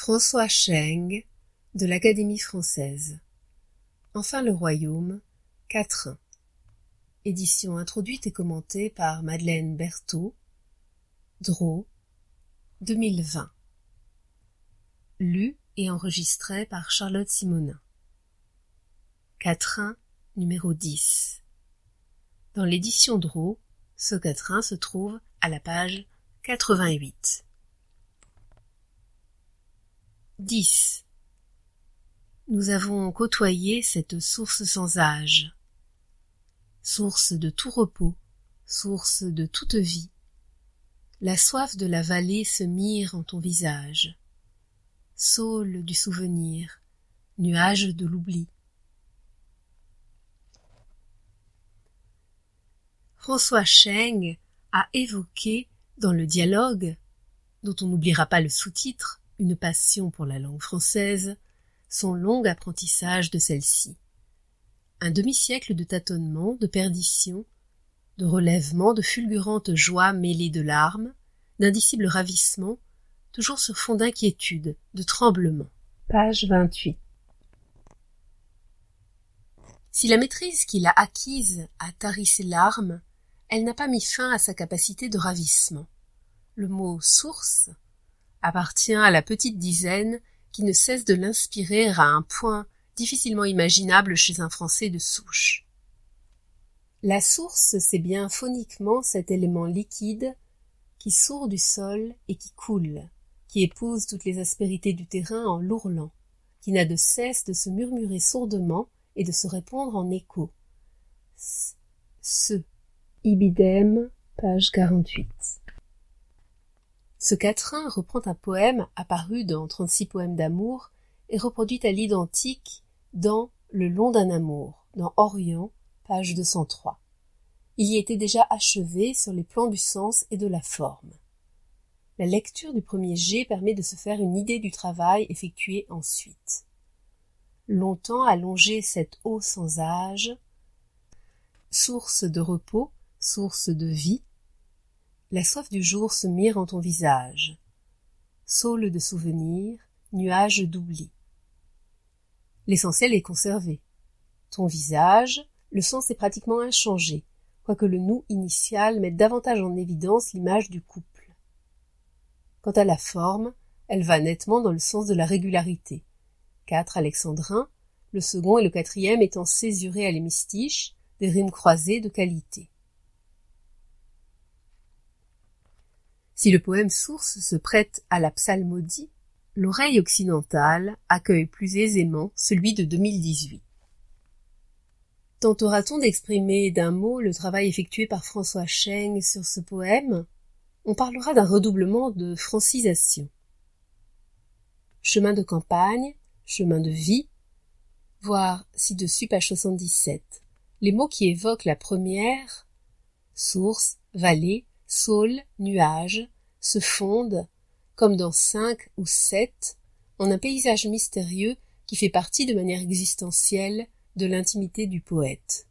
François Cheng de l'Académie française. Enfin le royaume, Quatrain. Édition introduite et commentée par Madeleine Berthaud, Draw, 2020. Lu et enregistré par Charlotte Simonin. Quatrain numéro 10. Dans l'édition Draw, ce quatrain se trouve à la page 88. 10. Nous avons côtoyé cette source sans âge, source de tout repos, source de toute vie. La soif de la vallée se mire en ton visage, saule du souvenir, nuage de l'oubli. François Cheng a évoqué dans le dialogue, dont on n'oubliera pas le sous-titre, une passion pour la langue française, son long apprentissage de celle-ci. Un demi-siècle de tâtonnements, de perditions, de relèvements, de fulgurantes joies mêlées de larmes, d'indicibles ravissements, toujours sur fond d'inquiétude, de tremblement. Page 28. Si la maîtrise qu'il a acquise a tari ses larmes, elle n'a pas mis fin à sa capacité de ravissement. Le mot source appartient à la petite dizaine qui ne cesse de l'inspirer à un point difficilement imaginable chez un Français de souche. La source, c'est bien phoniquement cet élément liquide qui sourd du sol et qui coule, qui épouse toutes les aspérités du terrain en l'ourlant, qui n'a de cesse de se murmurer sourdement et de se répondre en écho. Ce. Ibidem, page 48. Ce quatrain reprend un poème apparu dans Trente-six poèmes d'amour et reproduit à l'identique dans Le long d'un amour, dans Orient, page 203. Il y était déjà achevé sur les plans du sens et de la forme. La lecture du premier jet permet de se faire une idée du travail effectué ensuite. Longtemps allongé cette eau sans âge, source de repos, source de vie, la soif du jour se mire en ton visage. Saule de souvenirs, nuage d'oubli. L'essentiel est conservé. Ton visage, le sens est pratiquement inchangé, quoique le nous initial mette davantage en évidence l'image du couple. Quant à la forme, elle va nettement dans le sens de la régularité. Quatre alexandrins, le second et le quatrième étant césurés à l'hémistiche, des rimes croisées de qualité. Si le poème source se prête à la psalmodie, l'oreille occidentale accueille plus aisément celui de 2018. Tentera-t-on d'exprimer d'un mot le travail effectué par François Cheng sur ce poème? On parlera d'un redoublement de francisation. Chemin de campagne, chemin de vie, voir ci-dessus page 77. Les mots qui évoquent la première, source, vallée, saule, nuage, se fondent, comme dans cinq ou sept, en un paysage mystérieux qui fait partie de manière existentielle de l'intimité du poète.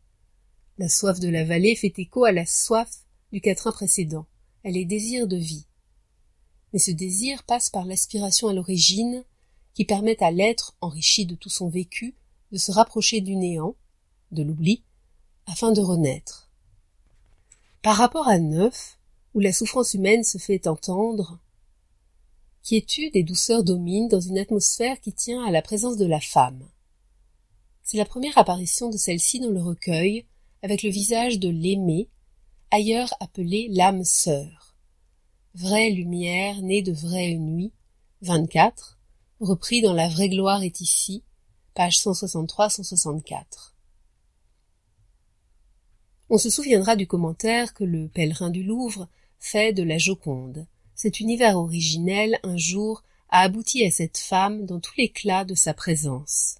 La soif de la vallée fait écho à la soif du quatrain précédent. Elle est désir de vie. Mais ce désir passe par l'aspiration à l'origine, qui permet à l'être enrichi de tout son vécu de se rapprocher du néant, de l'oubli, afin de renaître. Par rapport à neuf, la souffrance humaine se fait entendre, quiétude et douceur dominent dans une atmosphère qui tient à la présence de la femme. C'est la première apparition de celle-ci dans le recueil, avec le visage de l'aimée, ailleurs appelée l'âme sœur. Vraie lumière née de vraie nuit, 24, repris dans La vraie gloire est ici, page 163-164. On se souviendra du commentaire que le pèlerin du Louvre fait de la Joconde. Cet univers originel, un jour, a abouti à cette femme dans tout l'éclat de sa présence.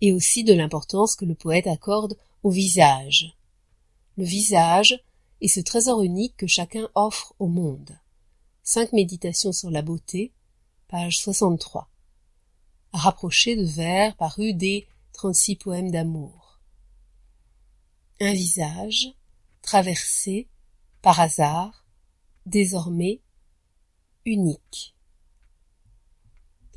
Et aussi de l'importance que le poète accorde au visage. Le visage est ce trésor unique que chacun offre au monde. Cinq méditations sur la beauté, page 63. Rapproché de vers parus des trente-six poèmes d'amour. Un visage, traversé, par hasard, désormais unique.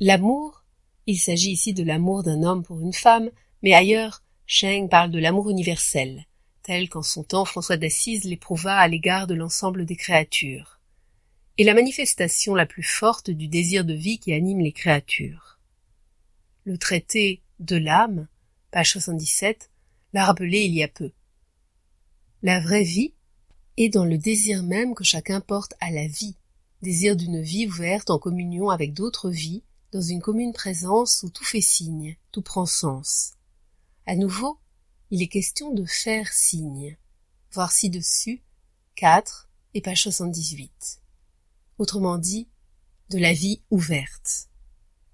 L'amour, il s'agit ici de l'amour d'un homme pour une femme, mais ailleurs, Cheng parle de l'amour universel, tel qu'en son temps François d'Assise l'éprouva à l'égard de l'ensemble des créatures, et la manifestation la plus forte du désir de vie qui anime les créatures. Le traité de l'âme, page 77, l'a rappelé il y a peu. La vraie vie est dans le désir même que chacun porte à la vie, désir d'une vie ouverte en communion avec d'autres vies, dans une commune présence où tout fait signe, tout prend sens. À nouveau, il est question de faire signe. Voir ci-dessus, 4 et page 78. Autrement dit, de la vie ouverte.